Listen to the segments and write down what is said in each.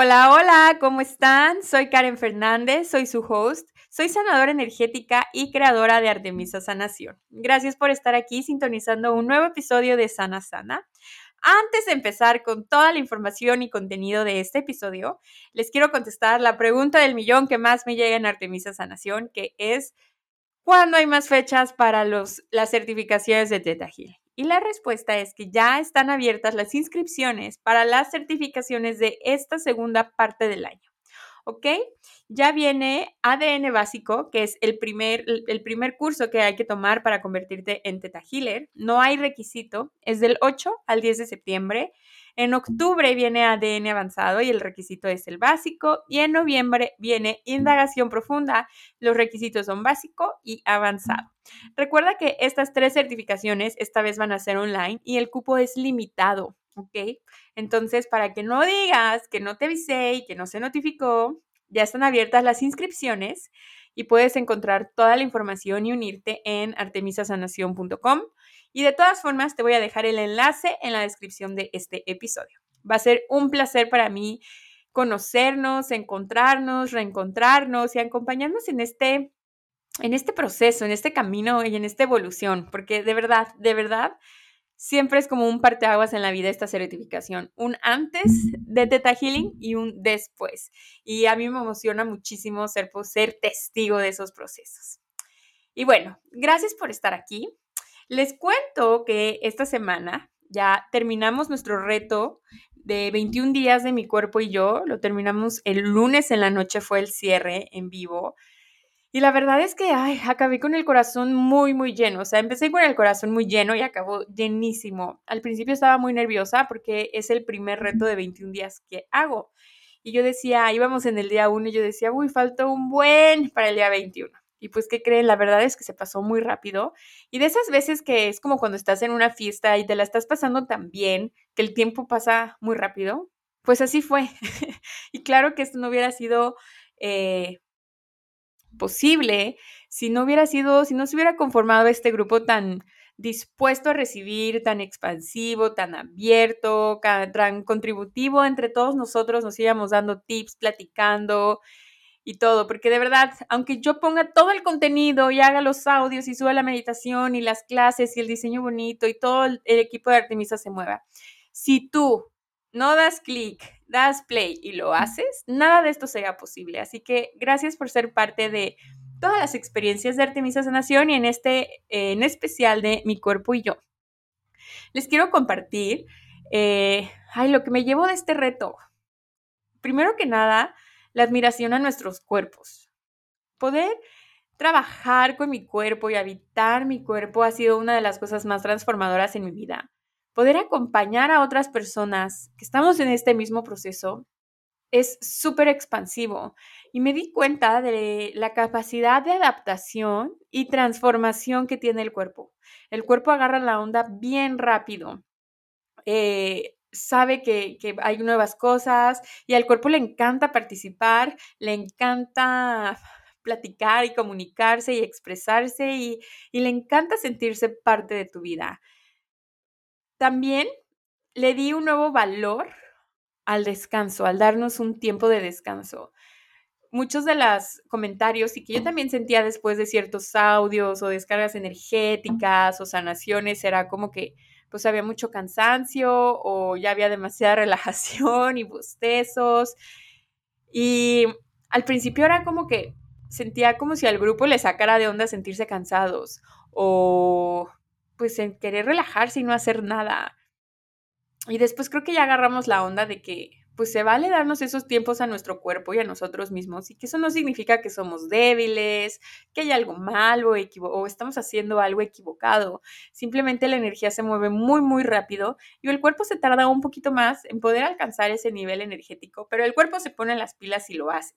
Hola, hola, ¿cómo están? Soy Karen Fernández, soy su host, soy sanadora energética y creadora de Artemisa Sanación. Gracias por estar aquí sintonizando un nuevo episodio de Sana Sana. Antes de empezar con toda la información y contenido de este episodio, les quiero contestar la pregunta del millón que más me llega en Artemisa Sanación, que es ¿cuándo hay más fechas para los, las certificaciones de Teta? Y la respuesta es que ya están abiertas las inscripciones para las certificaciones de esta segunda parte del año. ¿Ok? Ya viene ADN básico, que es el primer, el primer curso que hay que tomar para convertirte en Teta Healer. No hay requisito, es del 8 al 10 de septiembre. En octubre viene ADN avanzado y el requisito es el básico. Y en noviembre viene indagación profunda. Los requisitos son básico y avanzado. Recuerda que estas tres certificaciones esta vez van a ser online y el cupo es limitado. ¿Ok? Entonces, para que no digas que no te avisé y que no se notificó, ya están abiertas las inscripciones y puedes encontrar toda la información y unirte en artemisasanación.com. Y de todas formas, te voy a dejar el enlace en la descripción de este episodio. Va a ser un placer para mí conocernos, encontrarnos, reencontrarnos y acompañarnos en este, en este proceso, en este camino y en esta evolución, porque de verdad, de verdad, siempre es como un parteaguas en la vida esta certificación, un antes de Teta Healing y un después. Y a mí me emociona muchísimo ser, ser testigo de esos procesos. Y bueno, gracias por estar aquí. Les cuento que esta semana ya terminamos nuestro reto de 21 días de mi cuerpo y yo. Lo terminamos el lunes en la noche, fue el cierre en vivo. Y la verdad es que, ay, acabé con el corazón muy, muy lleno. O sea, empecé con el corazón muy lleno y acabó llenísimo. Al principio estaba muy nerviosa porque es el primer reto de 21 días que hago. Y yo decía, íbamos en el día 1 y yo decía, uy, falta un buen para el día 21. Y pues, ¿qué creen? La verdad es que se pasó muy rápido. Y de esas veces que es como cuando estás en una fiesta y te la estás pasando tan bien, que el tiempo pasa muy rápido, pues así fue. y claro que esto no hubiera sido eh, posible si no hubiera sido, si no se hubiera conformado este grupo tan dispuesto a recibir, tan expansivo, tan abierto, tan contributivo entre todos nosotros, nos íbamos dando tips, platicando y todo, porque de verdad, aunque yo ponga todo el contenido y haga los audios y suba la meditación y las clases y el diseño bonito y todo el, equipo de Artemisa se mueva, si tú no das clic, das play y lo haces, nada de esto sería posible. Así que gracias por ser parte de todas las experiencias de Artemisa Sanación y en este, en especial de Mi Cuerpo y Yo. Les quiero compartir, eh, ay, lo que me llevo de este reto. Primero que nada, la admiración a nuestros cuerpos. Poder trabajar con mi cuerpo y habitar mi cuerpo ha sido una de las cosas más transformadoras en mi vida. Poder acompañar a otras personas que estamos en este mismo proceso es súper expansivo y me di cuenta de la capacidad de adaptación y transformación que tiene el cuerpo. El cuerpo agarra la onda bien rápido. Eh, sabe que, hay nuevas cosas y al cuerpo le encanta participar, le encanta platicar y comunicarse y expresarse y, y le encanta sentirse parte de tu vida. También le di un nuevo valor al descanso, al darnos un tiempo de descanso. Muchos de los comentarios y que yo también sentía después de ciertos audios o descargas energéticas o sanaciones era como que, pues había mucho cansancio o ya había demasiada relajación y bostezos. Y al principio era como que sentía como si al grupo le sacara de onda sentirse cansados o pues en querer relajarse y no hacer nada. Y después creo que ya agarramos la onda de que pues se vale darnos esos tiempos a nuestro cuerpo y a nosotros mismos y que eso no significa que somos débiles, que hay algo malo o estamos haciendo algo equivocado. Simplemente la energía se mueve muy, muy rápido y el cuerpo se tarda un poquito más en poder alcanzar ese nivel energético, pero el cuerpo se pone las pilas y lo hace.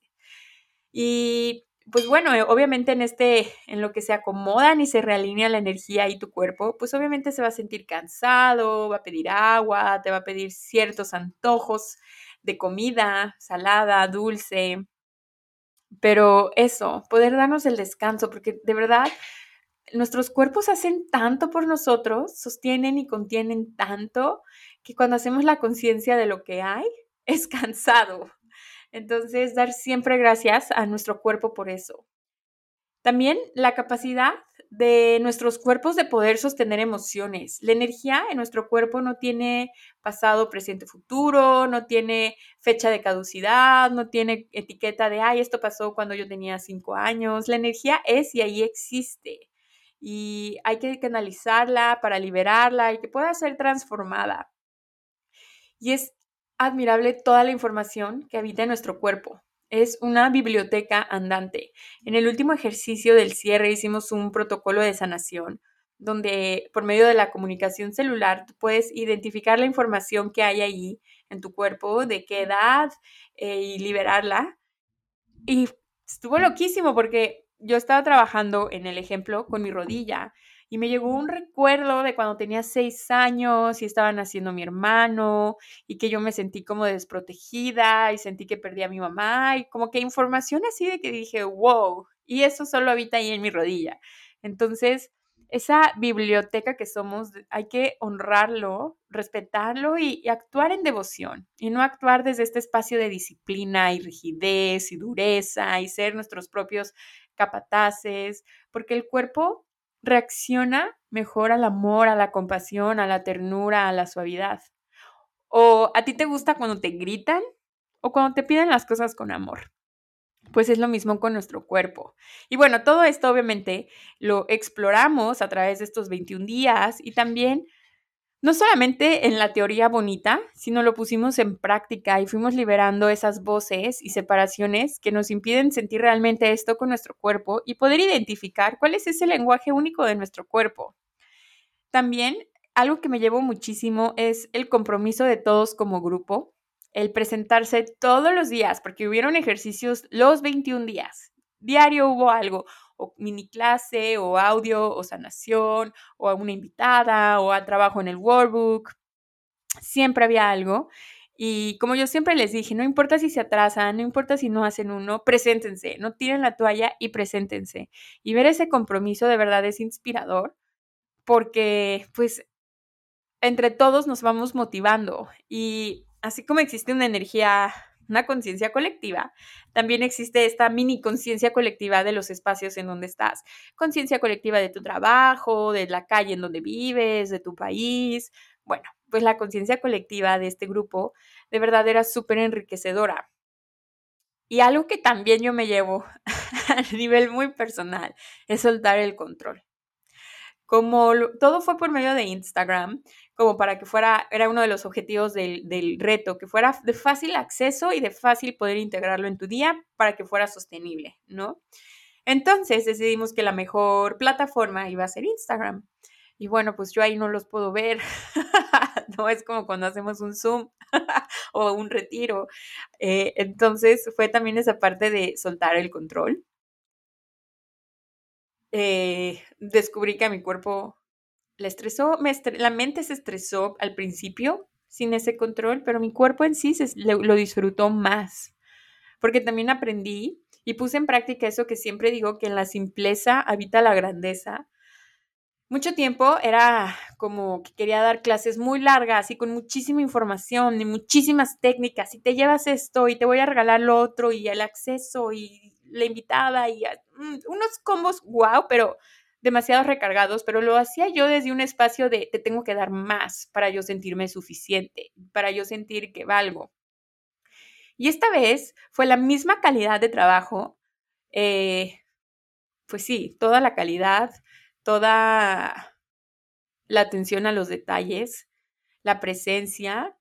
Y pues bueno, eh, obviamente en este, en lo que se acomodan y se realinea la energía y tu cuerpo, pues obviamente se va a sentir cansado, va a pedir agua, te va a pedir ciertos antojos de comida, salada, dulce. Pero eso, poder darnos el descanso, porque de verdad nuestros cuerpos hacen tanto por nosotros, sostienen y contienen tanto, que cuando hacemos la conciencia de lo que hay, es cansado. Entonces, dar siempre gracias a nuestro cuerpo por eso. También la capacidad de nuestros cuerpos de poder sostener emociones. La energía en nuestro cuerpo no tiene pasado, presente, futuro, no tiene fecha de caducidad, no tiene etiqueta de, ay, esto pasó cuando yo tenía cinco años. La energía es y ahí existe. Y hay que canalizarla para liberarla y que pueda ser transformada. Y es admirable toda la información que habita en nuestro cuerpo. Es una biblioteca andante. En el último ejercicio del cierre hicimos un protocolo de sanación donde por medio de la comunicación celular tú puedes identificar la información que hay ahí en tu cuerpo, de qué edad eh, y liberarla. Y estuvo loquísimo porque yo estaba trabajando en el ejemplo con mi rodilla y me llegó un recuerdo de cuando tenía seis años y estaba naciendo mi hermano y que yo me sentí como desprotegida y sentí que perdí a mi mamá y como que información así de que dije, wow, y eso solo habita ahí en mi rodilla. Entonces, esa biblioteca que somos, hay que honrarlo, respetarlo y, y, actuar en devoción y no actuar desde este espacio de disciplina y rigidez y dureza y ser nuestros propios capataces, porque el cuerpo reacciona mejor al amor, a la compasión, a la ternura, a la suavidad. ¿O a ti te gusta cuando te gritan o cuando te piden las cosas con amor? Pues es lo mismo con nuestro cuerpo. Y bueno, todo esto obviamente lo exploramos a través de estos 21 días y también no solamente en la teoría bonita, sino lo pusimos en práctica y fuimos liberando esas voces y separaciones que nos impiden sentir realmente esto con nuestro cuerpo y poder identificar cuál es ese lenguaje único de nuestro cuerpo. También algo que me llevó muchísimo es el compromiso de todos como grupo, el presentarse todos los días, porque hubieron ejercicios los 21 días. Diario hubo algo, o mini clase, o audio, o sanación, o a una invitada, o a trabajo en el workbook. Siempre había algo. Y como yo siempre les dije, no importa si se atrasan, no importa si no hacen uno, preséntense, no tiren la toalla y preséntense. Y ver ese compromiso de verdad es inspirador porque pues entre todos nos vamos motivando y así como existe una energía una conciencia colectiva, también existe esta mini conciencia colectiva de los espacios en donde estás. Conciencia colectiva de tu trabajo, de la calle en donde vives, de tu país. Bueno, pues la conciencia colectiva de este grupo de verdad era súper enriquecedora. Y algo que también yo me llevo a nivel muy personal es soltar el control. Como todo fue por medio de Instagram, como para que fuera, era uno de los objetivos del, del, reto, que fuera de fácil acceso y de fácil poder integrarlo en tu día para que fuera sostenible, ¿no? Entonces decidimos que la mejor plataforma iba a ser Instagram. Y bueno, pues yo ahí no los puedo ver. no es como cuando hacemos un Zoom o un retiro. Eh, entonces fue también esa parte de soltar el control. Eh, descubrí que a mi cuerpo le estresó, la mente se estresó al principio sin ese control, pero mi cuerpo en sí se, lo disfrutó más, porque también aprendí y puse en práctica eso que siempre digo, que en la simpleza habita la grandeza. Mucho tiempo era como que quería dar clases muy largas y con muchísima información y muchísimas técnicas y te llevas esto y te voy a regalar lo otro y el acceso y la invitada y unos combos wow, pero demasiado recargados, pero lo hacía yo desde un espacio de te tengo que dar más para yo sentirme suficiente, para yo sentir que valgo. Y esta vez fue la misma calidad de trabajo, eh, pues sí, toda la calidad, toda la atención a los detalles, la presencia,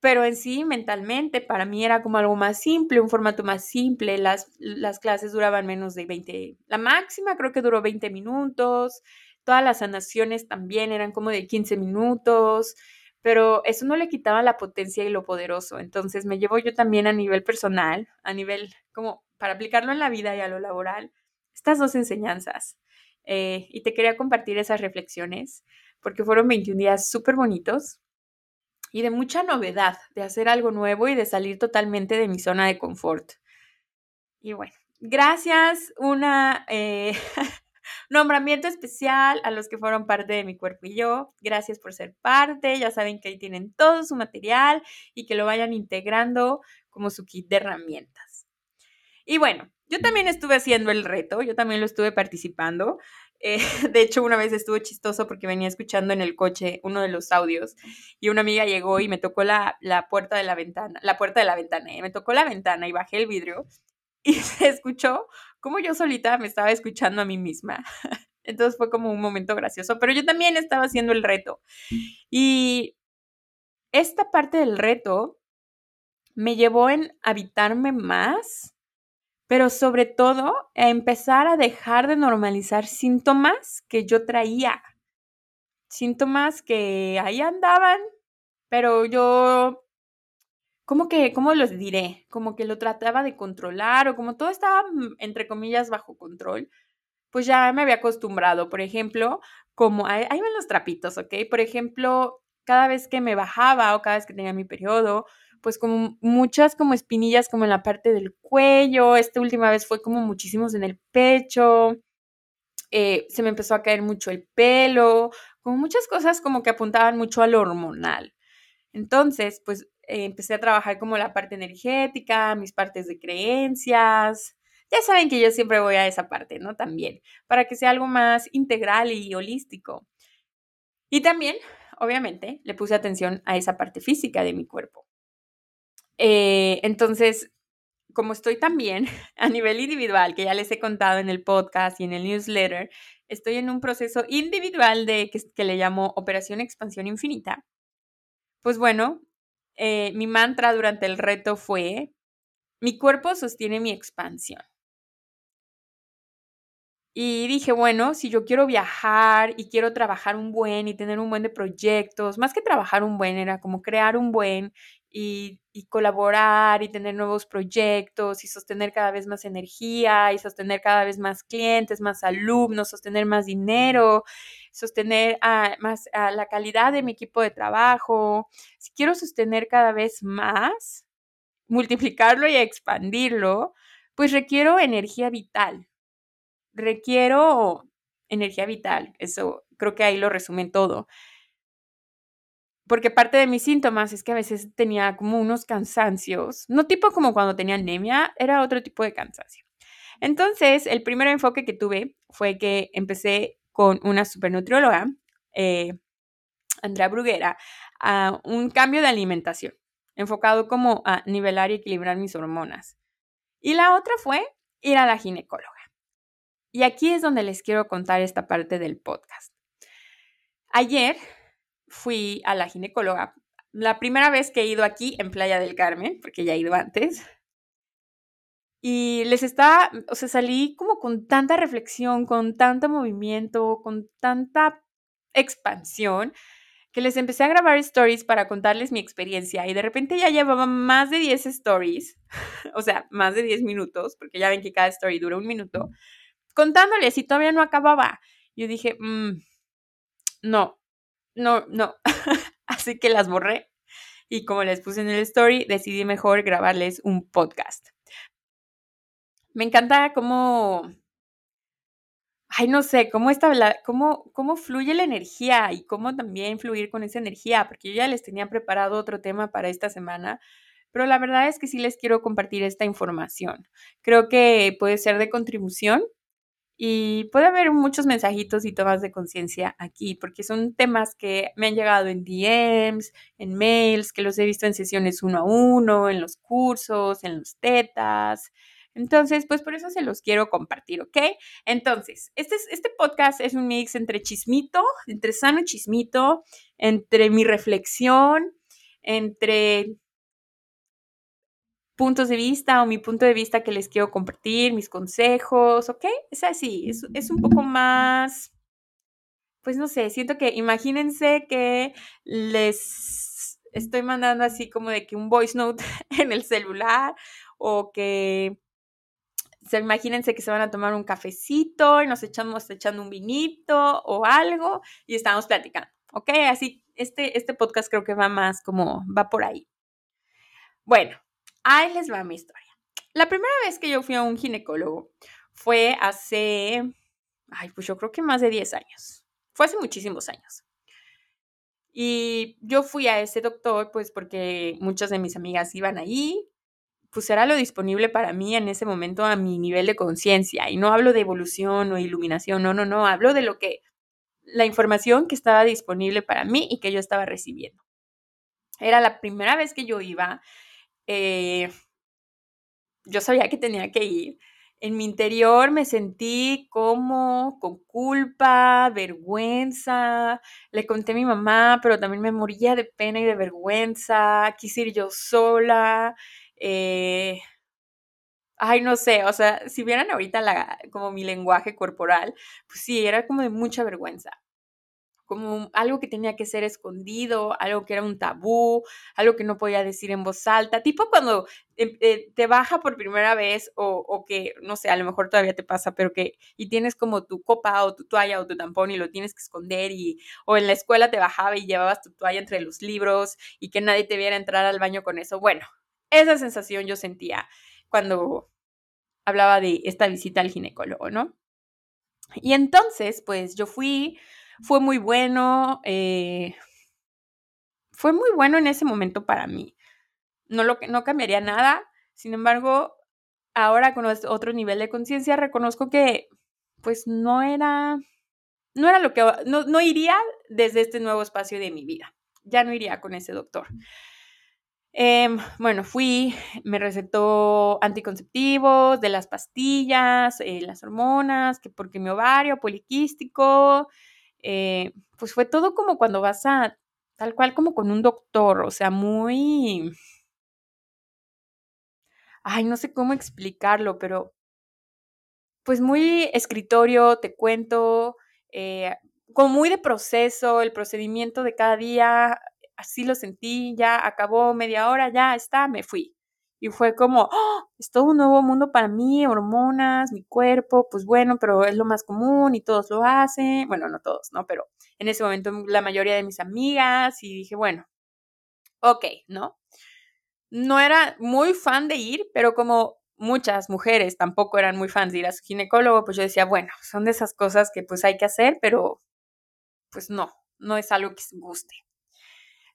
pero en sí mentalmente para mí era como algo más simple, un formato más simple, las, las clases duraban menos de 20, la máxima creo que duró 20 minutos, todas las sanaciones también eran como de 15 minutos, pero eso no le quitaba la potencia y lo poderoso, entonces me llevo yo también a nivel personal, a nivel como para aplicarlo en la vida y a lo laboral, estas dos enseñanzas. Eh, y te quería compartir esas reflexiones porque fueron 21 días súper bonitos y de mucha novedad, de hacer algo nuevo y de salir totalmente de mi zona de confort. Y bueno, gracias, una eh, nombramiento especial a los que fueron parte de mi cuerpo y yo. Gracias por ser parte, ya saben que ahí tienen todo su material y que lo vayan integrando como su kit de herramientas. Y bueno, yo también estuve haciendo el reto, yo también lo estuve participando. Eh, de hecho, una vez estuvo chistoso porque venía escuchando en el coche uno de los audios y una amiga llegó y me tocó la, puerta de la ventana, la puerta de la ventana, y me tocó la ventana y bajé el vidrio y se escuchó como yo solita me estaba escuchando a mí misma. Entonces fue como un momento gracioso, pero yo también estaba haciendo el reto. Y esta parte del reto me llevó en habitarme más pero sobre todo a empezar a dejar de normalizar síntomas que yo traía. Síntomas que ahí andaban, pero yo, ¿cómo que, cómo los diré? Como que lo trataba de controlar o como todo estaba, mm, entre comillas, bajo control, pues ya me había acostumbrado. Por ejemplo, como, ahí van los trapitos, ¿ok? Por ejemplo, cada vez que me bajaba o cada vez que tenía mi periodo, pues como muchas como espinillas como en la parte del cuello, esta última vez fue como muchísimos en el pecho, eh, se me empezó a caer mucho el pelo, como muchas cosas como que apuntaban mucho a lo hormonal. Entonces, pues eh, empecé a trabajar como la parte energética, mis partes de creencias. Ya saben que yo siempre voy a esa parte, ¿no? También, para que sea algo más integral y holístico. Y también, obviamente, le puse atención a esa parte física de mi cuerpo. Eh, entonces, como estoy también a nivel individual, que ya les he contado en el podcast y en el newsletter, estoy en un proceso individual de que, le llamo Operación Expansión Infinita. Pues bueno, eh, mi mantra durante el reto fue, mi cuerpo sostiene mi expansión. Y dije, bueno, si yo quiero viajar y quiero trabajar un buen y tener un buen de proyectos, más que trabajar un buen, era como crear un buen y, colaborar y tener nuevos proyectos y sostener cada vez más energía y sostener cada vez más clientes, más alumnos, sostener más dinero, sostener más la calidad de mi equipo de trabajo. Si quiero sostener cada vez más, multiplicarlo y expandirlo, pues requiero energía vital. Requiero energía vital. Eso creo que ahí lo resumen todo porque parte de mis síntomas es que a veces tenía como unos cansancios, no tipo como cuando tenía anemia, era otro tipo de cansancio. Entonces, el primer enfoque que tuve fue que empecé con una supernutrióloga, eh, Andrea Bruguera, a un cambio de alimentación, enfocado como a nivelar y equilibrar mis hormonas. Y la otra fue ir a la ginecóloga. Y aquí es donde les quiero contar esta parte del podcast. Ayer fui a la ginecóloga. La primera vez que he ido aquí en Playa del Carmen, porque ya he ido antes. Y les estaba, o sea, salí como con tanta reflexión, con tanto movimiento, con tanta expansión, que les empecé a grabar stories para contarles mi experiencia y de repente ya llevaba más de 10 stories, o sea, más de 10 minutos, porque ya ven que cada story dura un minuto, contándoles y todavía no acababa. Yo dije, mm, no, no, no. Así que las borré. Y como les puse en el story, decidí mejor grabarles un podcast. Me encanta cómo. Ay, no sé, cómo, está, cómo, cómo fluye la energía y cómo también fluir con esa energía, porque yo ya les tenía preparado otro tema para esta semana, pero la verdad es que sí les quiero compartir esta información. Creo que puede ser de contribución y puede haber muchos mensajitos y tomas de conciencia aquí, porque son temas que me han llegado en DMs, en mails, que los he visto en sesiones uno a uno, en los cursos, en los tetas. Entonces, pues por eso se los quiero compartir, ¿ok? Entonces, este, este podcast es un mix entre chismito, entre sano chismito, entre mi reflexión, entre puntos de vista o mi punto de vista que les quiero compartir, mis consejos, ¿ok? Es así, es, es un poco más, pues no sé, siento que imagínense que les estoy mandando así como de que un voice note en el celular o que se, imagínense que se van a tomar un cafecito y nos echamos echando un vinito o algo y estamos platicando, ¿ok? Así, este, este podcast creo que va más como, va por ahí. Bueno, ahí les va mi historia. La primera vez que yo fui a un ginecólogo fue hace, ay, pues yo creo que más de 10 años. Fue hace muchísimos años. Y yo fui a ese doctor, pues porque muchas de mis amigas iban ahí, pues era lo disponible para mí en ese momento a mi nivel de conciencia. Y no hablo de evolución o iluminación, no, no, no, hablo de lo que, la información que estaba disponible para mí y que yo estaba recibiendo. Era la primera vez que yo iba. Eh, yo sabía que tenía que ir en mi interior me sentí como con culpa, vergüenza. Le conté a mi mamá, pero también me moría de pena y de vergüenza. Quise ir yo sola. Eh, ay, no sé, o sea, si vieran ahorita la, como mi lenguaje corporal, pues sí, era como de mucha vergüenza como algo que tenía que ser escondido, algo que era un tabú, algo que no podía decir en voz alta, tipo cuando eh, eh, te baja por primera vez o, que, no sé, a lo mejor todavía te pasa, pero que, y tienes como tu copa o tu toalla o tu tampón y lo tienes que esconder y, o en la escuela te bajaba y llevabas tu toalla entre los libros y que nadie te viera entrar al baño con eso. Bueno, esa sensación yo sentía cuando hablaba de esta visita al ginecólogo, ¿no? Y entonces, pues yo fui fue muy bueno, eh, fue muy bueno en ese momento para mí. No, lo, no cambiaría nada, sin embargo, ahora con otro nivel de conciencia reconozco que pues no era, no era lo que, no, no iría desde este nuevo espacio de mi vida, ya no iría con ese doctor. Em, bueno, fui, me recetó anticonceptivos, de las pastillas, eh, las hormonas, que porque mi ovario poliquístico, eh, pues fue todo como cuando vas a, tal cual como con un doctor, o sea, muy... Ay, no sé cómo explicarlo, pero pues muy escritorio, te cuento, eh, como muy de proceso, el procedimiento de cada día, así lo sentí, ya acabó media hora, ya está, me fui. Y fue como, ¡oh! es todo un nuevo mundo para mí, hormonas, mi cuerpo, pues bueno, pero es lo más común y todos lo hacen. Bueno, no todos, ¿no? Pero en ese momento la mayoría de mis amigas y dije, bueno, ok, ¿no? No era muy fan de ir, pero como muchas mujeres tampoco eran muy fans de ir a su ginecólogo, pues yo decía, bueno, son de esas cosas que pues hay que hacer, pero pues no, no es algo que guste.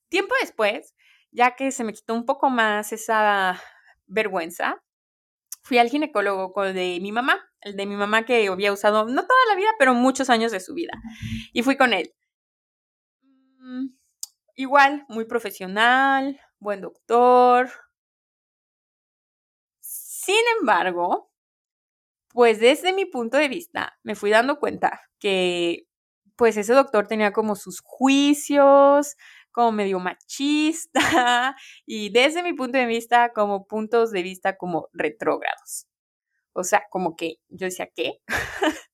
Tiempo después, ya que se me quitó un poco más esa vergüenza, fui al ginecólogo con de mi mamá, el de mi mamá que había usado, no toda la vida, pero muchos años de su vida. Y fui con él. Mm, igual, muy profesional, buen doctor. Sin embargo, pues desde mi punto de vista, me fui dando cuenta que pues ese doctor tenía como sus juicios, como medio machista y desde mi punto de vista como puntos de vista como retrógrados. O sea, como que yo decía, ¿qué?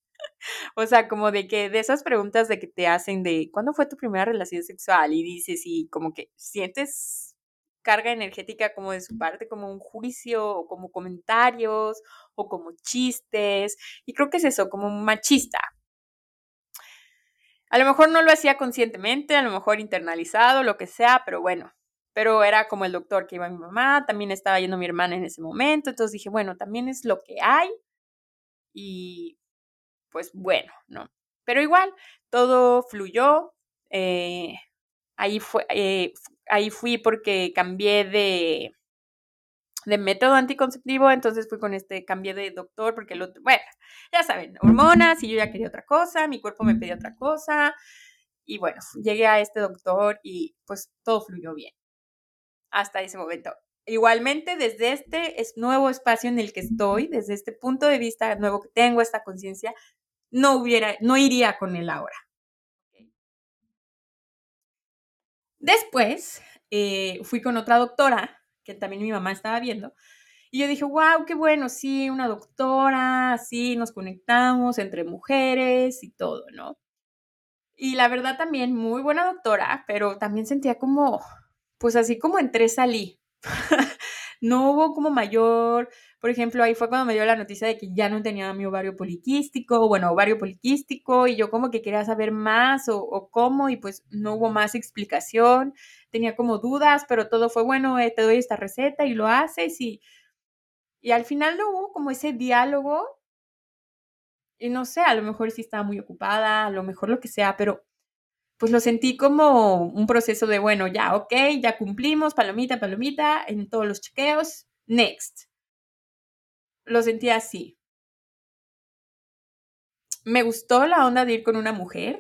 o sea, como de que de esas preguntas de que te hacen de ¿cuándo fue tu primera relación sexual? Y dices y como que sientes carga energética como de su parte, como un juicio o como comentarios o como chistes. Y creo que es eso, como machista, a lo mejor no lo hacía conscientemente, a lo mejor internalizado, lo que sea, pero bueno, pero era como el doctor que iba mi mamá, también estaba yendo mi hermana en ese momento, entonces dije, bueno, también es lo que hay y pues bueno, ¿no? Pero igual, todo fluyó, eh, ahí, fue, eh, ahí fui porque cambié de, de método anticonceptivo, entonces fui con este, cambié de doctor porque el otro, bueno, ya saben, hormonas y yo ya quería otra cosa, mi cuerpo me pedía otra cosa y bueno, llegué a este doctor y pues todo fluyó bien hasta ese momento. Igualmente, desde este es nuevo espacio en el que estoy, desde este punto de vista nuevo que tengo, esta conciencia, no hubiera, no iría con él ahora. Después, eh, fui con otra doctora que también mi mamá estaba viendo. Y yo dije, wow, qué bueno, sí, una doctora, sí, nos conectamos entre mujeres y todo, ¿no? Y la verdad también, muy buena doctora, pero también sentía como, pues así como entré, salí. no hubo como mayor, por ejemplo, ahí fue cuando me dio la noticia de que ya no tenía mi ovario poliquístico, bueno, ovario poliquístico, y yo como que quería saber más o, o cómo, y pues no hubo más explicación, tenía como dudas, pero todo fue bueno, eh, te doy esta receta y lo haces, y, y al final no hubo como ese diálogo, y no sé, a lo mejor sí estaba muy ocupada, a lo mejor lo que sea, pero pues lo sentí como un proceso de, bueno, ya, ok, ya cumplimos, palomita, palomita, en todos los chequeos, next. Lo sentí así. Me gustó la onda de ir con una mujer.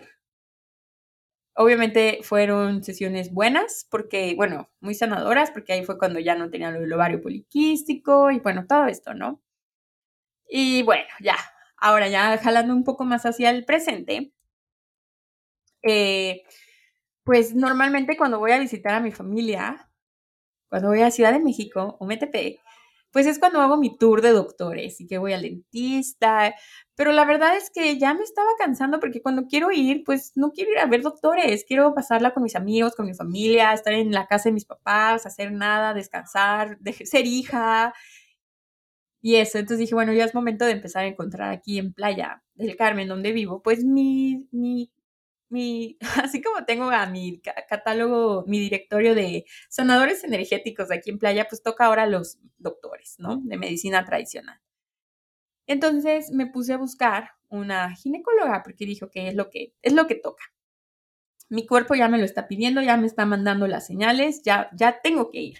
Obviamente fueron sesiones buenas, porque, bueno, muy sanadoras, porque ahí fue cuando ya no tenía el ovario poliquístico y bueno, todo esto, ¿no? Y bueno, ya, ahora ya jalando un poco más hacia el presente, eh, pues normalmente cuando voy a visitar a mi familia, cuando voy a Ciudad de México o MTP, pues es cuando hago mi tour de doctores y que voy al dentista. Pero la verdad es que ya me estaba cansando porque cuando quiero ir, pues no quiero ir a ver doctores, quiero pasarla con mis amigos, con mi familia, estar en la casa de mis papás, hacer nada, descansar, ser hija. Y eso, entonces dije, bueno, ya es momento de empezar a encontrar aquí en Playa del Carmen, donde vivo, pues mi, mi mi, así como tengo a mi catálogo, mi directorio de sanadores energéticos aquí en playa, pues toca ahora los doctores, ¿no? De medicina tradicional. Entonces me puse a buscar una ginecóloga porque dijo que es lo que es lo que toca. Mi cuerpo ya me lo está pidiendo, ya me está mandando las señales, ya ya tengo que ir.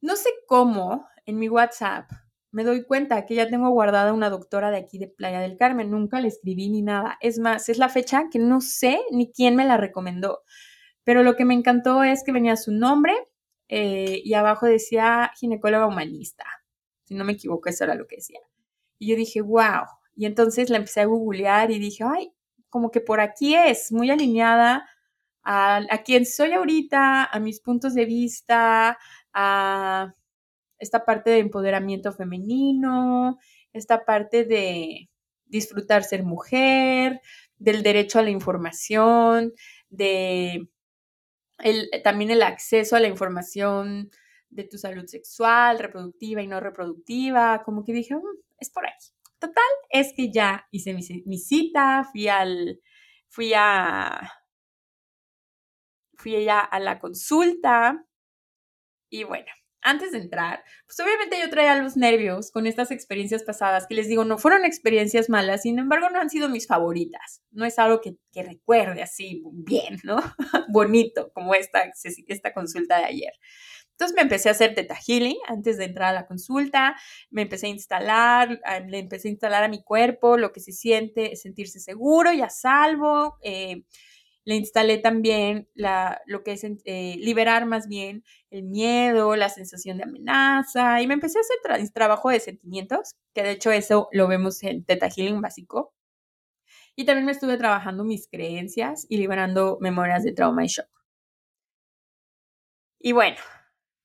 No sé cómo en mi WhatsApp me doy cuenta que ya tengo guardada una doctora de aquí de Playa del Carmen, nunca le escribí ni nada. Es más, es la fecha que no sé ni quién me la recomendó, pero lo que me encantó es que venía su nombre eh, y abajo decía ginecóloga humanista. Si no me equivoco, eso era lo que decía. Y yo dije, wow. Y entonces la empecé a googlear y dije, ay, como que por aquí es, muy alineada a, a quien soy ahorita, a mis puntos de vista, a esta parte de empoderamiento femenino, esta parte de disfrutar ser mujer, del derecho a la información, de también el acceso a la información de tu salud sexual, reproductiva y no reproductiva, como que dije, mm, es por aquí. Total, es que ya hice mi, mi cita, fui al, fui a, fui ya a la consulta y bueno, antes de entrar, pues obviamente yo traía los nervios con estas experiencias pasadas que les digo, no fueron experiencias malas, sin embargo no han sido mis favoritas. No es algo que, recuerde así bien, ¿no? Bonito, como esta, esta consulta de ayer. Entonces me empecé a hacer Teta Healing antes de entrar a la consulta, me empecé a instalar, le empecé a instalar a mi cuerpo lo que se siente, sentirse seguro y a salvo. Eh, le instalé también lo que es eh, liberar más bien el miedo, la sensación de amenaza y me empecé a hacer trabajo de sentimientos, que de hecho eso lo vemos en Teta Healing básico. Y también me estuve trabajando mis creencias y liberando memorias de trauma y shock. Y bueno,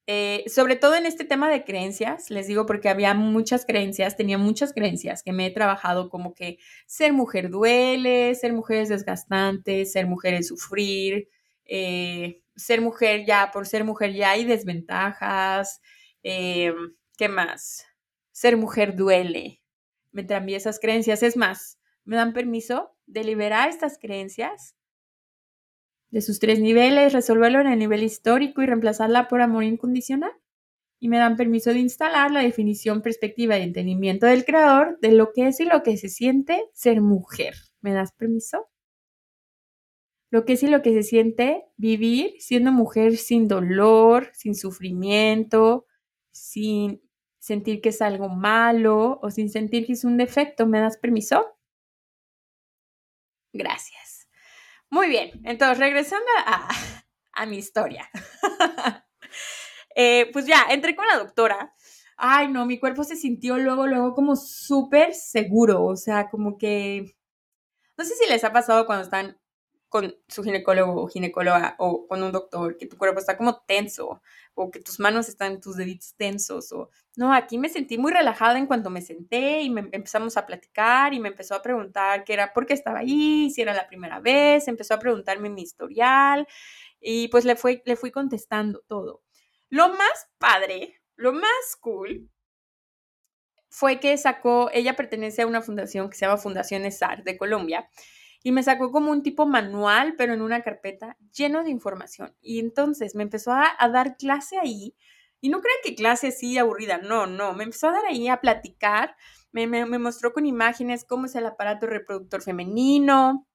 eh, sobre todo en este tema de creencias, les digo porque había muchas creencias, tenía muchas creencias que me he trabajado como que ser mujer duele, ser mujer es desgastante, ser mujer es sufrir, eh, ser mujer ya, por ser mujer ya hay desventajas, eh, ¿qué más? Ser mujer duele, me también esas creencias, es más, me dan permiso de liberar estas creencias de sus tres niveles, resolverlo en el nivel histórico y reemplazarla por amor incondicional. Y me dan permiso de instalar la definición, perspectiva y entendimiento del creador de lo que es y lo que se siente ser mujer. ¿Me das permiso? Lo que es y lo que se siente vivir siendo mujer sin dolor, sin sufrimiento, sin sentir que es algo malo o sin sentir que es un defecto. ¿Me das permiso? Gracias. Muy bien, entonces regresando a, mi historia. Eh, pues ya, entré con la doctora. Ay, no, mi cuerpo se sintió luego, luego como súper seguro. O sea, como que... No sé si les ha pasado cuando están con su ginecólogo o ginecóloga o con un doctor, que tu cuerpo está como tenso o que tus manos están, tus deditos tensos o no, aquí me sentí muy relajada en cuanto me senté y me empezamos a platicar y me empezó a preguntar qué era, por qué estaba ahí, si era la primera vez, empezó a preguntarme mi historial y pues le, fue, le fui contestando todo. Lo más padre lo más cool fue que sacó, ella pertenece a una fundación que se llama Fundación ESAR de Colombia, y me sacó como un tipo manual, pero en una carpeta lleno de información. Y entonces me empezó a, dar clase ahí, y no crean que clase así aburrida, no, no, me empezó a dar ahí a platicar, me, me, me mostró con imágenes cómo es el aparato reproductor femenino,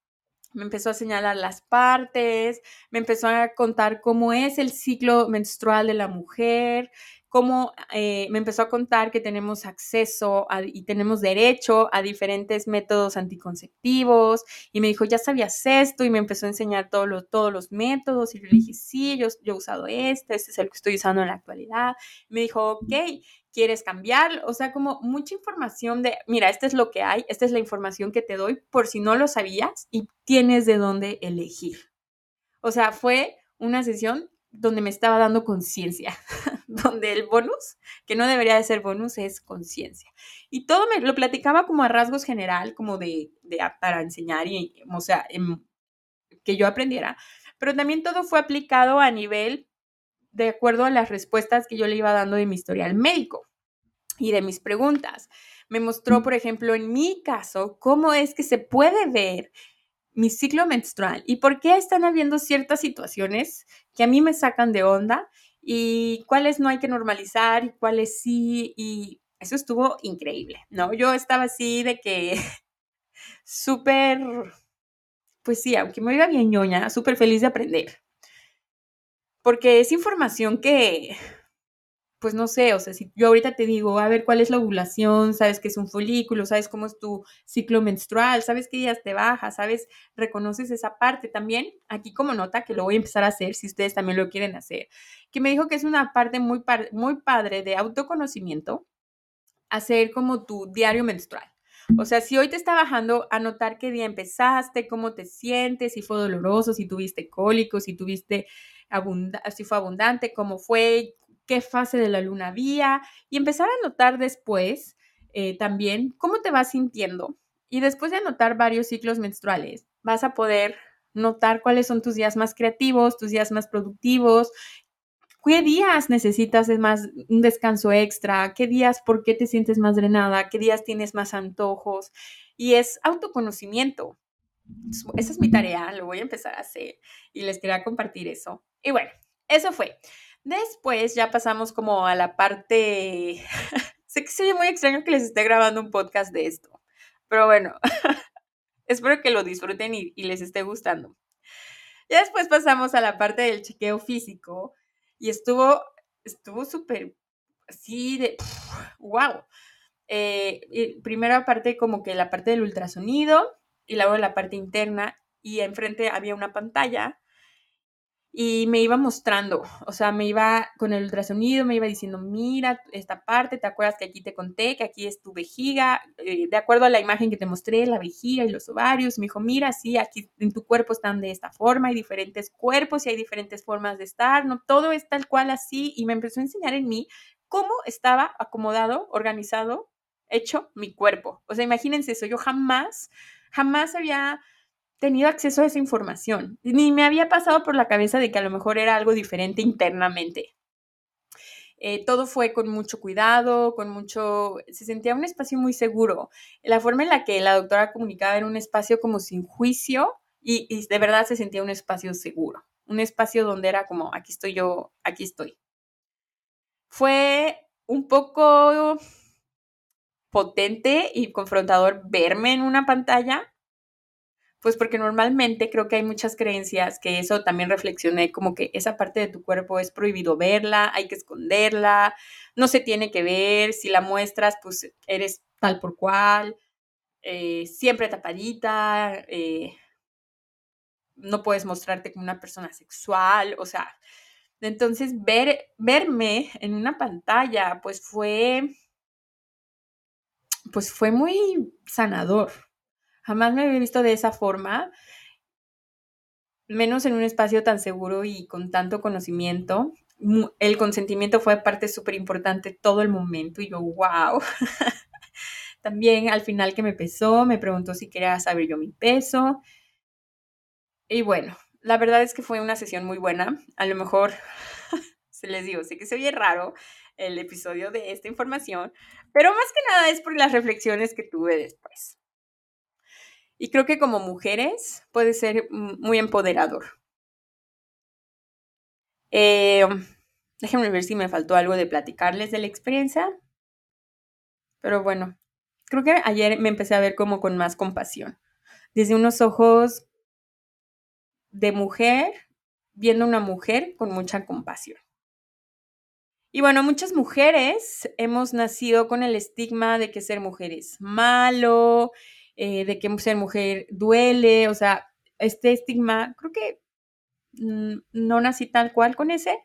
me empezó a señalar las partes, me empezó a contar cómo es el ciclo menstrual de la mujer, cómo eh, me empezó a contar que tenemos acceso y tenemos derecho a diferentes métodos anticonceptivos y me dijo, ya sabías esto y me empezó a enseñar todos los métodos y yo le dije, sí, yo, yo he usado este, este es el que estoy usando en la actualidad. Me dijo, ok, ¿quieres cambiar? O sea, como mucha información de, mira, este es lo que hay, esta es la información que te doy por si no lo sabías y tienes de dónde elegir. O sea, fue una sesión donde me estaba dando conciencia, donde el bonus, que no debería de ser bonus, es conciencia. Y todo me lo platicaba como a rasgos general, como de, de para enseñar y, o sea, em, que yo aprendiera, pero también todo fue aplicado a nivel de acuerdo a las respuestas que yo le iba dando de mi historial médico y de mis preguntas. Me mostró, por ejemplo, en mi caso, cómo es que se puede ver mi ciclo menstrual y por qué están habiendo ciertas situaciones que a mí me sacan de onda y cuáles no hay que normalizar y cuáles sí. Y eso estuvo increíble, ¿no? Yo estaba así de que súper, pues sí, aunque me iba bien ñoña, súper feliz de aprender. Porque es información que pues no sé, o sea, si yo ahorita te digo, a ver cuál es la ovulación, sabes que es un folículo, sabes cómo es tu ciclo menstrual, sabes qué días te baja, sabes, reconoces esa parte también, aquí como nota que lo voy a empezar a hacer si ustedes también lo quieren hacer, que me dijo que es una parte muy, muy padre de autoconocimiento, hacer como tu diario menstrual. O sea, si hoy te está bajando, anotar qué día empezaste, cómo te sientes, si fue doloroso, si tuviste cólicos, si tuviste si fue abundante, cómo fue, qué fase de la luna había y empezar a notar después eh, también cómo te vas sintiendo. Y después de anotar varios ciclos menstruales, vas a poder notar cuáles son tus días más creativos, tus días más productivos, qué días necesitas más un descanso extra, qué días por qué te sientes más drenada, qué días tienes más antojos. Y es autoconocimiento. Esa es mi tarea, lo voy a empezar a hacer y les quería compartir eso. Y bueno, eso fue. Después ya pasamos como a la parte, sé que sería muy extraño que les esté grabando un podcast de esto, pero bueno, espero que lo disfruten y, les esté gustando. Ya después pasamos a la parte del chequeo físico y estuvo, estuvo súper así de, wow. Eh, primero aparte como que la parte del ultrasonido y luego la parte interna y enfrente había una pantalla y me iba mostrando, o sea, me iba con el ultrasonido, me iba diciendo, mira esta parte, ¿te acuerdas que aquí te conté que aquí es tu vejiga? Eh, de acuerdo a la imagen que te mostré, la vejiga y los ovarios, me dijo, mira, sí, aquí en tu cuerpo están de esta forma, hay diferentes cuerpos y hay diferentes formas de estar, no todo es tal cual así, y me empezó a enseñar en mí cómo estaba acomodado, organizado, hecho mi cuerpo. O sea, imagínense eso, yo jamás, jamás había tenido acceso a esa información, ni me había pasado por la cabeza de que a lo mejor era algo diferente internamente. Eh, todo fue con mucho cuidado, con mucho, se sentía un espacio muy seguro. La forma en la que la doctora comunicaba era un espacio como sin juicio y, y de verdad se sentía un espacio seguro, un espacio donde era como, aquí estoy yo, aquí estoy. Fue un poco potente y confrontador verme en una pantalla, pues porque normalmente creo que hay muchas creencias que eso también reflexioné, como que esa parte de tu cuerpo es prohibido verla, hay que esconderla, no se tiene que ver, si la muestras, pues eres tal por cual, eh, siempre tapadita, eh, no puedes mostrarte como una persona sexual, o sea, entonces ver, verme en una pantalla, pues fue, pues fue muy sanador, Jamás me había visto de esa forma, menos en un espacio tan seguro y con tanto conocimiento. El consentimiento fue parte súper importante todo el momento y yo, wow. También al final que me pesó, me preguntó si quería saber yo mi peso. Y bueno, la verdad es que fue una sesión muy buena. A lo mejor, se les digo, sé que se oye raro, el episodio de esta información, pero más que nada es por las reflexiones que tuve después. Y creo que como mujeres puede ser muy empoderador. Eh, déjenme ver si me faltó algo de platicarles de la experiencia. Pero bueno, creo que ayer me empecé a ver como con más compasión. Desde unos ojos de mujer, viendo una mujer con mucha compasión. Y bueno, muchas mujeres hemos nacido con el estigma de que ser mujer es malo, eh, de que ser mujer duele, o sea, este estigma, creo que no nací tal cual con ese,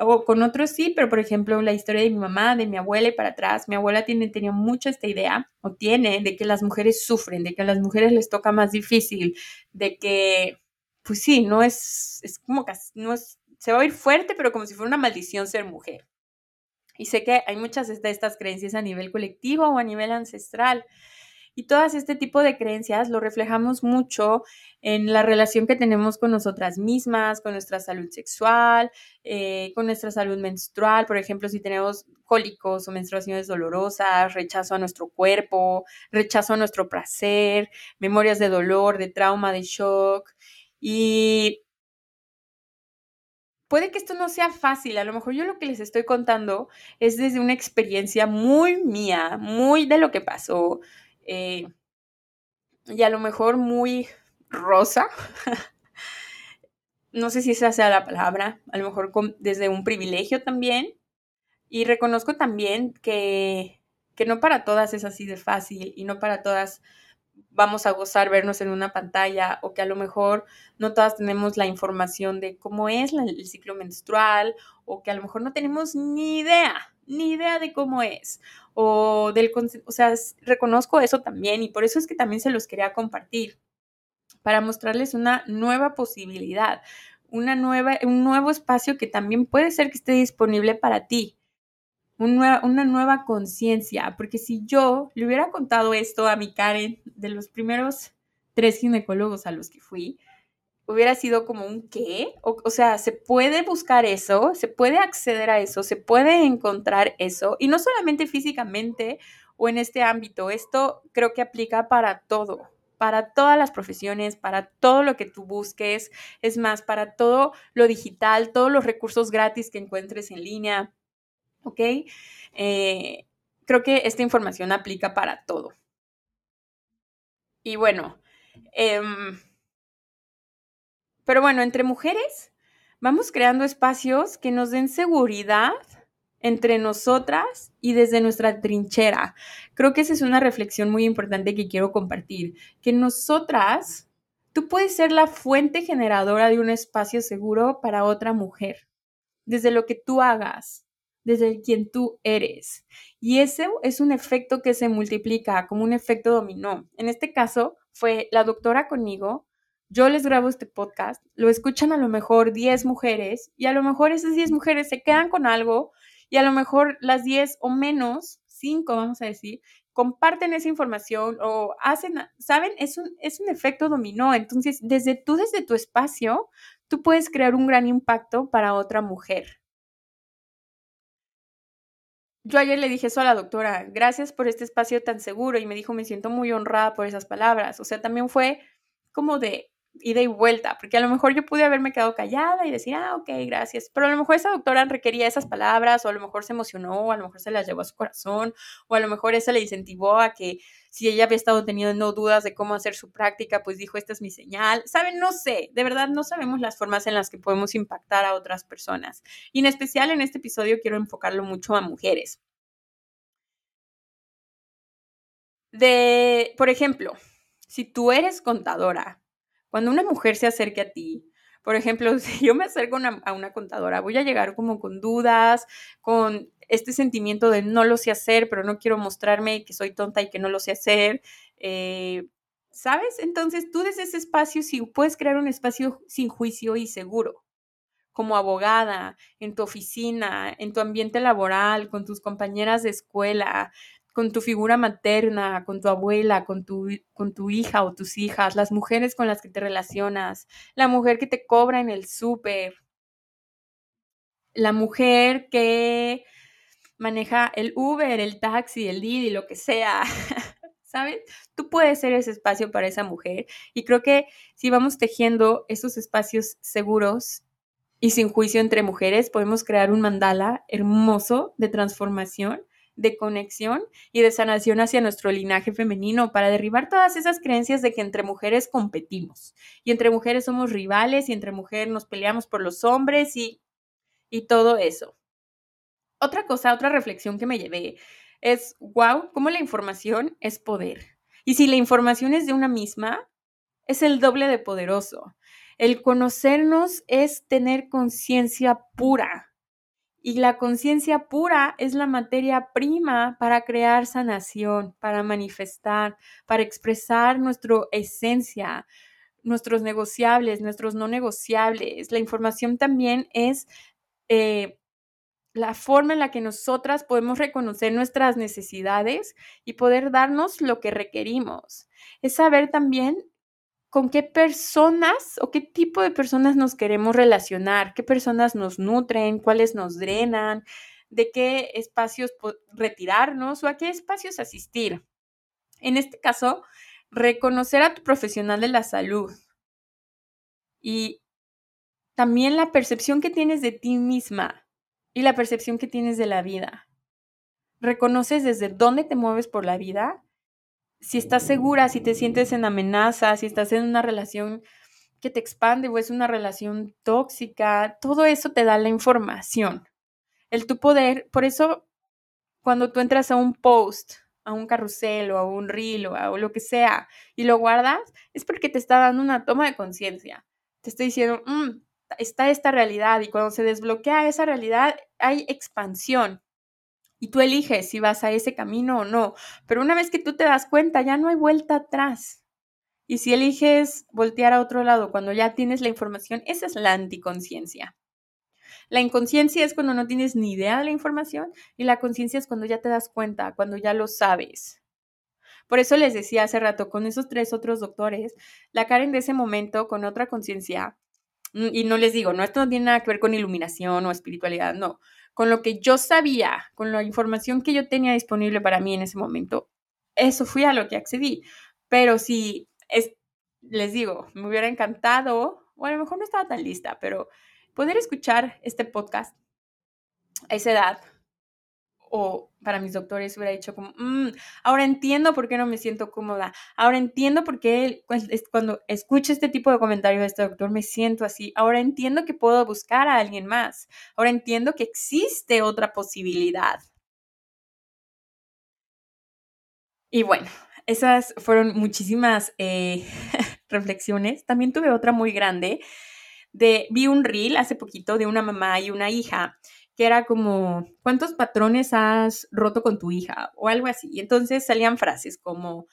o con otros sí, pero por ejemplo la historia de mi mamá, de mi abuela y para atrás, mi abuela tiene, tenía mucho esta idea, o tiene, de que las mujeres sufren, de que a las mujeres les toca más difícil, de que, pues sí, no es, es como que no es, se va a oír fuerte, pero como si fuera una maldición ser mujer. Y sé que hay muchas de estas creencias a nivel colectivo o a nivel ancestral. Y todas este tipo de creencias lo reflejamos mucho en la relación que tenemos con nosotras mismas, con nuestra salud sexual, eh, con nuestra salud menstrual. Por ejemplo, si tenemos cólicos o menstruaciones dolorosas, rechazo a nuestro cuerpo, rechazo a nuestro placer, memorias de dolor, de trauma, de shock. Y puede que esto no sea fácil, a lo mejor yo lo que les estoy contando es desde una experiencia muy mía, muy de lo que pasó, eh, y a lo mejor muy rosa. no sé si esa sea la palabra, a lo mejor desde un privilegio también. Y reconozco también que, que no para todas es así de fácil y no para todas vamos a gozar vernos en una pantalla o que a lo mejor no todas tenemos la información de cómo es el ciclo menstrual o que a lo mejor no tenemos ni idea, ni idea de cómo es o del, o sea, reconozco eso también y por eso es que también se los quería compartir para mostrarles una nueva posibilidad, una nueva, un nuevo espacio que también puede ser que esté disponible para ti una nueva conciencia, porque si yo le hubiera contado esto a mi Karen de los primeros tres ginecólogos a los que fui, hubiera sido como un qué, o, sea, se puede buscar eso, se puede acceder a eso, se puede encontrar eso, y no solamente físicamente o en este ámbito, esto creo que aplica para todo, para todas las profesiones, para todo lo que tú busques, es más, para todo lo digital, todos los recursos gratis que encuentres en línea, ¿ok? Eh, creo que esta información aplica para todo. Y bueno, em, pero bueno, entre mujeres vamos creando espacios que nos den seguridad entre nosotras y desde nuestra trinchera. Creo que esa es una reflexión muy importante que quiero compartir, que nosotras, tú puedes ser la fuente generadora de un espacio seguro para otra mujer, desde lo que tú hagas, desde quien tú eres. Y ese es un efecto que se multiplica como un efecto dominó. En este caso fue la doctora conmigo, yo les grabo este podcast, lo escuchan a lo mejor 10 mujeres y a lo mejor esas 10 mujeres se quedan con algo y a lo mejor las 10 o menos, 5 vamos a decir, comparten esa información o hacen, ¿saben? Es un, es un efecto dominó. Entonces, desde tú, desde tu espacio, tú puedes crear un gran impacto para otra mujer yo ayer le dije eso a la doctora, gracias por este espacio tan seguro y me dijo, me siento muy honrada por esas palabras. O sea, también fue como de ida y vuelta, porque a lo mejor yo pude haberme quedado callada y decir, ah, ok, gracias, pero a lo mejor esa doctora requería esas palabras, o a lo mejor se emocionó, o a lo mejor se las llevó a su corazón, o a lo mejor esa le incentivó a que si ella había estado teniendo dudas de cómo hacer su práctica, pues dijo, esta es mi señal. Saben, no sé, de verdad no sabemos las formas en las que podemos impactar a otras personas. Y en especial en este episodio quiero enfocarlo mucho a mujeres. De, por ejemplo, si tú eres contadora, cuando una mujer se acerque a ti, por ejemplo, si yo me acerco a una contadora, voy a llegar como con dudas, con este sentimiento de no lo sé hacer, pero no quiero mostrarme que soy tonta y que no lo sé hacer. Eh, ¿Sabes? Entonces tú desde ese espacio sí puedes crear un espacio sin juicio y seguro. Como abogada, en tu oficina, en tu ambiente laboral, con tus compañeras de escuela, con tu figura materna, con tu abuela, con tu, con tu hija o tus hijas, las mujeres con las que te relacionas, la mujer que te cobra en el súper, la mujer que maneja el Uber, el taxi, el Didi, lo que sea. ¿Sabes? Tú puedes ser ese espacio para esa mujer. Y creo que si vamos tejiendo esos espacios seguros y sin juicio entre mujeres, podemos crear un mandala hermoso de transformación de conexión y de sanación hacia nuestro linaje femenino para derribar todas esas creencias de que entre mujeres competimos y entre mujeres somos rivales y entre mujeres nos peleamos por los hombres y, y todo eso. Otra cosa, otra reflexión que me llevé es, wow, cómo la información es poder. Y si la información es de una misma, es el doble de poderoso. El conocernos es tener conciencia pura, y la conciencia pura es la materia prima para crear sanación, para manifestar, para expresar nuestra esencia, nuestros negociables, nuestros no negociables. La información también es eh, la forma en la que nosotras podemos reconocer nuestras necesidades y poder darnos lo que requerimos. Es saber también con qué personas o qué tipo de personas nos queremos relacionar, qué personas nos nutren, cuáles nos drenan, de qué espacios retirarnos o a qué espacios asistir. En este caso, reconocer a tu profesional de la salud y también la percepción que tienes de ti misma y la percepción que tienes de la vida. Reconoces desde dónde te mueves por la vida si estás segura, si te sientes en amenaza, si estás en una relación que te expande o es una relación tóxica, todo eso te da la información. El tu poder, por eso cuando tú entras a un post, a un carrusel o a un reel o a lo que sea y lo guardas, es porque te está dando una toma de conciencia. Te estoy diciendo, mm, está esta realidad y cuando se desbloquea esa realidad hay expansión, y tú eliges si vas a ese camino o no. Pero una vez que tú te das cuenta, ya no hay vuelta atrás. Y si eliges voltear a otro lado cuando ya tienes la información, esa es la anticonciencia. La inconsciencia es cuando no tienes ni idea de la información y la conciencia es cuando ya te das cuenta, cuando ya lo sabes. Por eso les decía hace rato con esos tres otros doctores, la Karen de ese momento con otra conciencia, mm, y no les digo, no, esto no tiene nada que ver con iluminación o espiritualidad, no, con lo que yo sabía, con la información que yo tenía disponible para mí en ese momento, eso fui a lo que accedí. Pero si es, les digo, me hubiera encantado, o a lo mejor no estaba tan lista, pero poder escuchar este podcast a esa edad, o para mis doctores hubiera dicho como, mm, ahora entiendo por qué no me siento cómoda, ahora entiendo por qué cuando escucho este tipo de comentarios de este doctor me siento así, ahora entiendo que puedo buscar a alguien más, ahora entiendo que existe otra posibilidad. Y bueno, esas fueron muchísimas eh, reflexiones. También tuve otra muy grande de, vi un reel hace poquito de una mamá y una hija que era como, ¿cuántos patrones has roto con tu hija? O algo así. Y entonces salían frases como,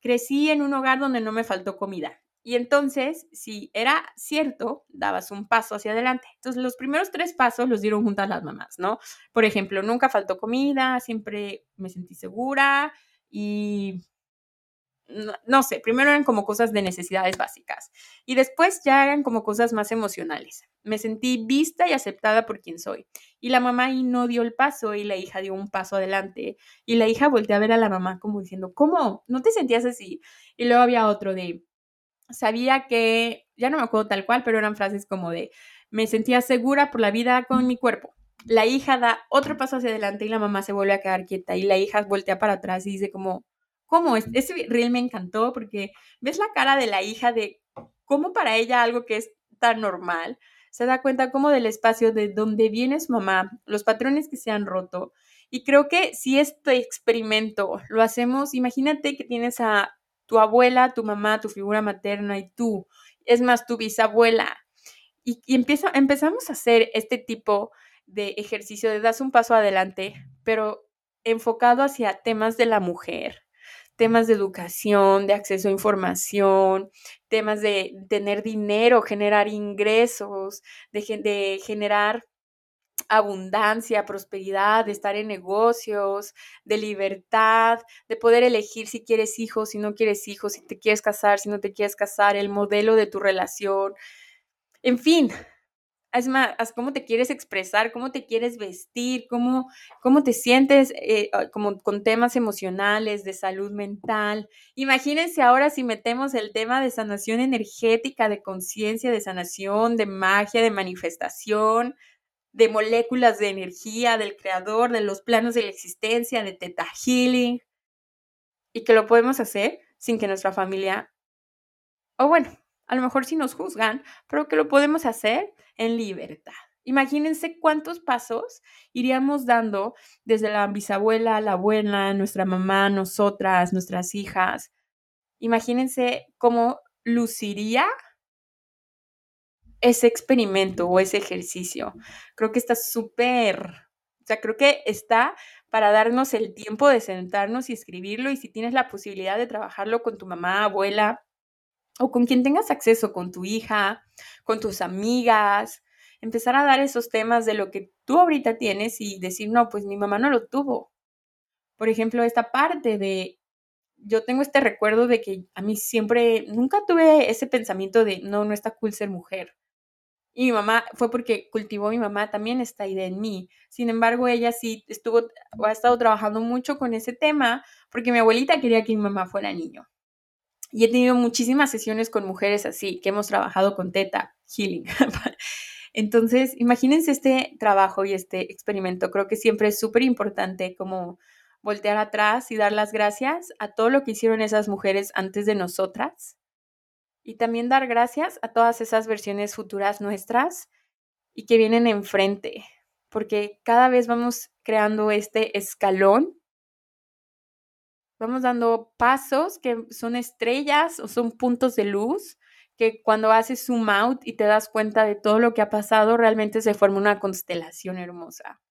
crecí en un hogar donde no me faltó comida. Y entonces, si era cierto, dabas un paso hacia adelante. Entonces, los primeros tres pasos los dieron juntas las mamás, ¿no? Por ejemplo, nunca faltó comida, siempre me sentí segura y no, sé, primero eran como cosas de necesidades básicas y después ya eran como cosas más emocionales. Me sentí vista y aceptada por quien soy. Y la mamá ahí no dio el paso y la hija dio un paso adelante. Y la hija volteó a ver a la mamá como diciendo, ¿cómo? ¿No te sentías así? Y luego había otro de, sabía que, ya no me acuerdo tal cual, pero eran frases como de, me sentía segura por la vida con mi cuerpo. La hija da otro paso hacia adelante y la mamá se vuelve a quedar quieta y la hija voltea para atrás y dice como, cómo. Ese reel me encantó porque ves la cara de la hija de cómo para ella algo que es tan normal, se da cuenta como del espacio de donde viene su mamá, los patrones que se han roto. Y creo que si este experimento lo hacemos, imagínate que tienes a tu abuela, tu mamá, tu figura materna y tú, es más, tu bisabuela. Y, empezamos a hacer este tipo de ejercicio de das un paso adelante, pero enfocado hacia temas de la mujer, temas de educación, de acceso a información, temas de tener dinero, generar ingresos, de, generar abundancia, prosperidad, de estar en negocios, de libertad, de poder elegir si quieres hijos, si no quieres hijos, si te quieres casar, si no te quieres casar, el modelo de tu relación. En fin, es más, cómo te quieres expresar, cómo te quieres vestir, cómo, cómo te sientes eh, ah, como con temas emocionales, de salud mental. Imagínense ahora si metemos el tema de sanación energética, de conciencia, de sanación, de magia, de manifestación, de moléculas de energía, del creador, de los planos de la existencia, de Teta Healing, y que lo podemos hacer sin que nuestra familia, o bueno, a lo mejor sí nos juzgan, pero que lo podemos hacer en libertad. Imagínense cuántos pasos iríamos dando desde la bisabuela, la abuela, nuestra mamá, nosotras, nuestras hijas. Imagínense cómo luciría ese experimento o ese ejercicio. Creo que está súper, o sea, creo que está para darnos el tiempo de sentarnos y escribirlo y si tienes la posibilidad de trabajarlo con tu mamá, abuela, o con quien tengas acceso, con tu hija, con tus amigas, empezar a dar esos temas de lo que tú ahorita tienes y decir, no, pues mi mamá no lo tuvo. Por ejemplo, esta parte de, yo tengo este recuerdo de que a mí siempre, nunca tuve ese pensamiento de, no, no está cool ser mujer. Y mi mamá, fue porque cultivó mi mamá también esta idea en mí. Sin embargo, ella sí estuvo, ha estado trabajando mucho con ese tema, porque mi abuelita quería que mi mamá fuera niño. Y he tenido muchísimas sesiones con mujeres así, que hemos trabajado con Teta Healing. Entonces, imagínense este trabajo y este experimento. Creo que siempre es súper importante como voltear atrás y dar las gracias a todo lo que hicieron esas mujeres antes de nosotras. Y también dar gracias a todas esas versiones futuras nuestras y que vienen enfrente, porque cada vez vamos creando este escalón Vamos dando pasos que son estrellas o son puntos de luz que cuando haces zoom out y te das cuenta de todo lo que ha pasado, realmente se forma una constelación hermosa.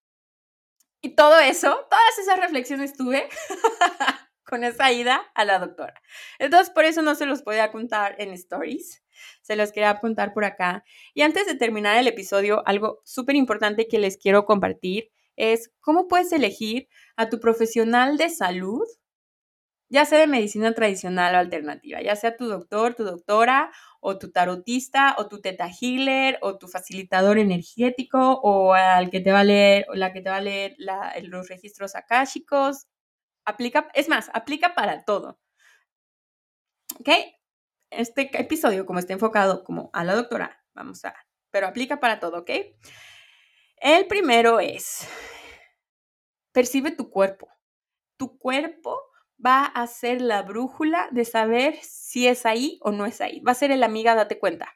Y todo eso, todas esas reflexiones tuve con esa ida a la doctora. Entonces, por eso no se los podía contar en stories, se los quería apuntar por acá. Y antes de terminar el episodio, algo súper importante que les quiero compartir es cómo puedes elegir a tu profesional de salud ya sea de medicina tradicional o alternativa, ya sea tu doctor, tu doctora, o tu tarotista, o tu teta healer, o tu facilitador energético, o al que te va a leer, o la que te va a leer los registros akáshicos. Aplica, es más, aplica para todo. ¿Ok? Este episodio, como está enfocado como a la doctora, vamos a, pero aplica para todo, ¿ok? El primero es, percibe tu cuerpo. Tu cuerpo va a ser la brújula de saber si es ahí o no es ahí. Va a ser el amiga, date cuenta.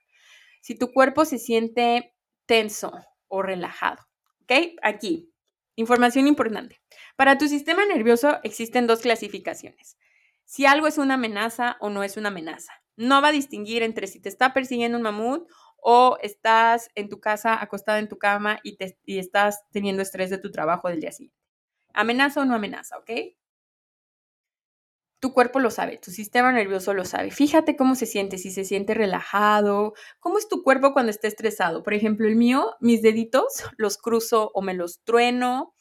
Si tu cuerpo se siente tenso o relajado. ¿Ok? Aquí, información importante. Para tu sistema nervioso existen dos clasificaciones. Si algo es una amenaza o no es una amenaza. No va a distinguir entre si te está persiguiendo un mamut o estás en tu casa acostada en tu cama y, te, y estás teniendo estrés de tu trabajo del día siguiente. Amenaza o no amenaza, ¿ok? Tu cuerpo lo sabe, tu sistema nervioso lo sabe. Fíjate cómo se siente, si se siente relajado, cómo es tu cuerpo cuando está estresado. Por ejemplo, el mío, mis deditos los cruzo o me los trueno,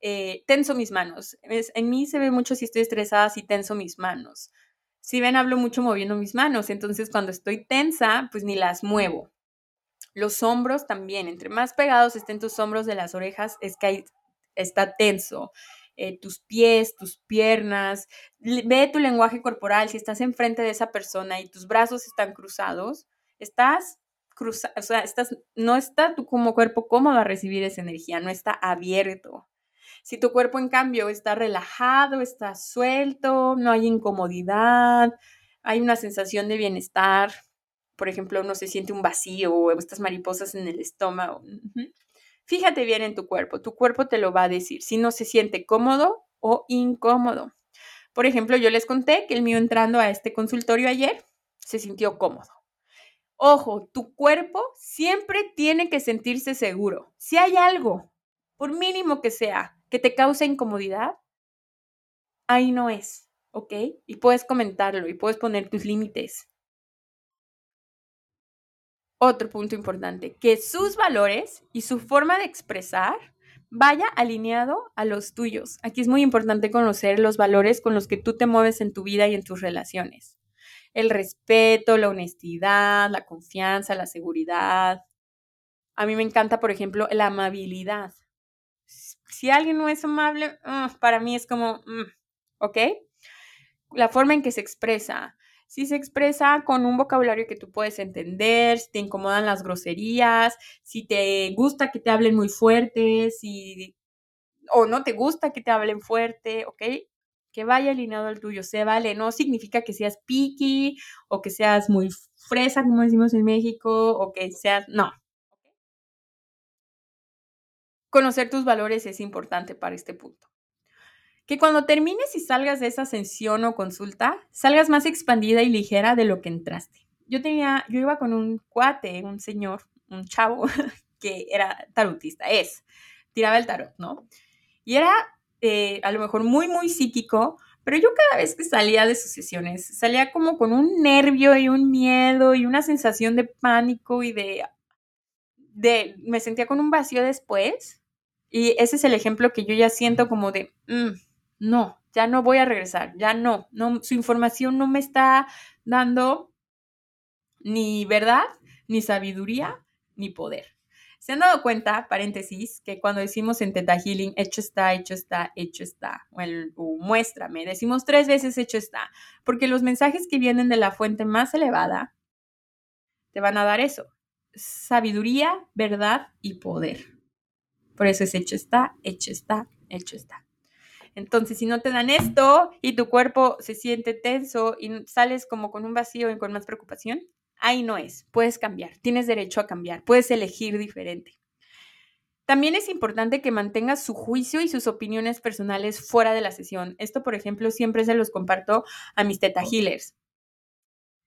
eh, tenso mis manos. en mí se ve mucho si estoy estresada, si tenso mis manos. Si ven, hablo mucho moviendo mis manos, entonces cuando estoy tensa, pues ni las muevo. Los hombros también, entre más pegados estén tus hombros de las orejas, es que está tenso. Eh, tus pies, tus piernas, ve tu lenguaje corporal, si estás enfrente de esa persona y tus brazos están cruzados, estás cruzado, o sea, estás, no está tu como cuerpo cómodo a recibir esa energía, no está abierto. Si tu cuerpo, en cambio, está relajado, está suelto, no hay incomodidad, hay una sensación de bienestar, por ejemplo, no se siente un vacío o estas mariposas en el estómago. Fíjate bien en tu cuerpo, tu cuerpo te lo va a decir si no se siente cómodo o incómodo. Por ejemplo, yo les conté que el mío entrando a este consultorio ayer se sintió cómodo. Ojo, tu cuerpo siempre tiene que sentirse seguro. Si hay algo, por mínimo que sea, que te cause incomodidad, ahí no es, ¿ok? Y puedes comentarlo y puedes poner tus límites otro punto importante, que sus valores y su forma de expresar vaya alineado a los tuyos. Aquí es muy importante conocer los valores con los que tú te mueves en tu vida y en tus relaciones. El respeto, la honestidad, la confianza, la seguridad. A mí me encanta, por ejemplo, la amabilidad. Si alguien no es amable, ah, para mí es como, mm, ¿ok? La forma en que se expresa. Si se expresa con un vocabulario que tú puedes entender, si te incomodan las groserías, si te gusta que te hablen muy fuerte, si o no te gusta que te hablen fuerte, ¿ok? Que vaya alineado al tuyo, se vale, no significa que seas picky o que seas muy fresa, como decimos en México, o que seas, no. Conocer tus valores es importante para este punto. Que cuando termines y salgas de esa sesión o consulta, salgas más expandida y ligera de lo que entraste. Yo tenía, yo iba con un cuate, un señor, un chavo que era tarotista, es, tiraba el tarot, ¿no? Y era eh, a lo mejor muy, muy psíquico, pero yo cada vez que salía de sus sesiones, salía como con un nervio y un miedo y una sensación de pánico y de, de me sentía con un vacío después. Y ese es el ejemplo que yo ya siento como de, mm, no, ya no voy a regresar, ya no, su información no me está dando ni verdad, ni sabiduría, ni poder. ¿Se han dado cuenta, paréntesis, que cuando decimos en Teta Healing, hecho está, hecho está, hecho está, o, muéstrame, decimos tres veces hecho está, porque los mensajes que vienen de la fuente más elevada te van a dar eso, sabiduría, verdad y poder. Por eso es hecho está, hecho está, hecho está. Entonces, si no te dan esto y tu cuerpo se siente tenso y sales como con un vacío y con más preocupación, ahí no es, puedes cambiar, tienes derecho a cambiar, puedes elegir diferente. También es importante que mantengas su juicio y sus opiniones personales fuera de la sesión. Esto, por ejemplo, siempre se los comparto a mis teta healers.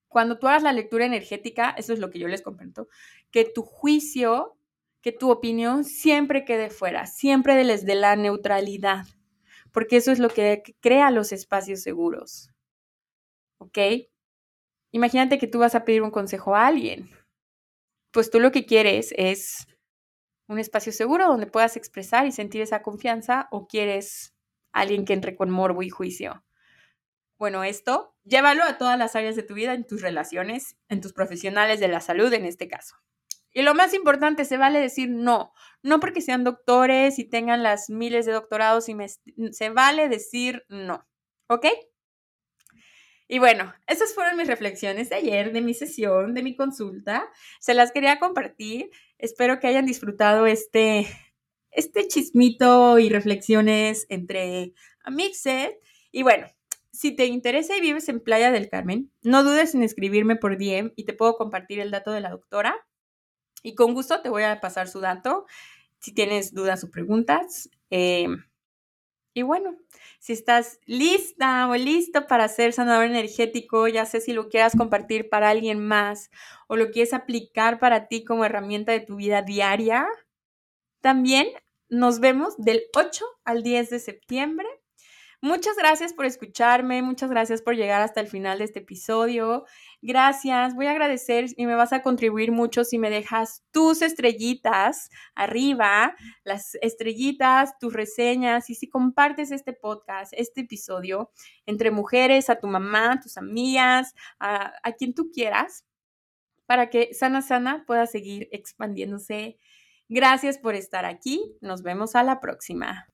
Cuando tú hagas la lectura energética, eso es lo que yo les comparto, que tu juicio, que tu opinión siempre quede fuera, siempre desde la neutralidad, porque eso es lo que crea los espacios seguros. ¿Ok? Imagínate que tú vas a pedir un consejo a alguien. Pues tú lo que quieres es un espacio seguro donde puedas expresar y sentir esa confianza o quieres alguien que entre con morbo y juicio. Bueno, esto llévalo a todas las áreas de tu vida, en tus relaciones, en tus profesionales de la salud en este caso. Y lo más importante, se vale decir no, no porque sean doctores y tengan las miles de doctorados, y se vale decir no, ¿ok? Y bueno, esas fueron mis reflexiones de ayer, de mi sesión, de mi consulta. Se las quería compartir. Espero que hayan disfrutado este, este chismito y reflexiones entre Amixet. Y bueno, si te interesa y vives en Playa del Carmen, no dudes en escribirme por DM y te puedo compartir el dato de la doctora. Y con gusto te voy a pasar su dato si tienes dudas o preguntas. Eh, y bueno, si estás lista o listo para ser sanador energético, ya sé si lo quieras compartir para alguien más o lo quieres aplicar para ti como herramienta de tu vida diaria, también nos vemos del 8 al 10 de septiembre Muchas gracias por escucharme, muchas gracias por llegar hasta el final de este episodio. Gracias, voy a agradecer y me vas a contribuir mucho si me dejas tus estrellitas arriba, las estrellitas, tus reseñas y si compartes este podcast, este episodio entre mujeres, a tu mamá, tus amigas, a quien tú quieras, para que Sana Sana pueda seguir expandiéndose. Gracias por estar aquí, nos vemos a la próxima.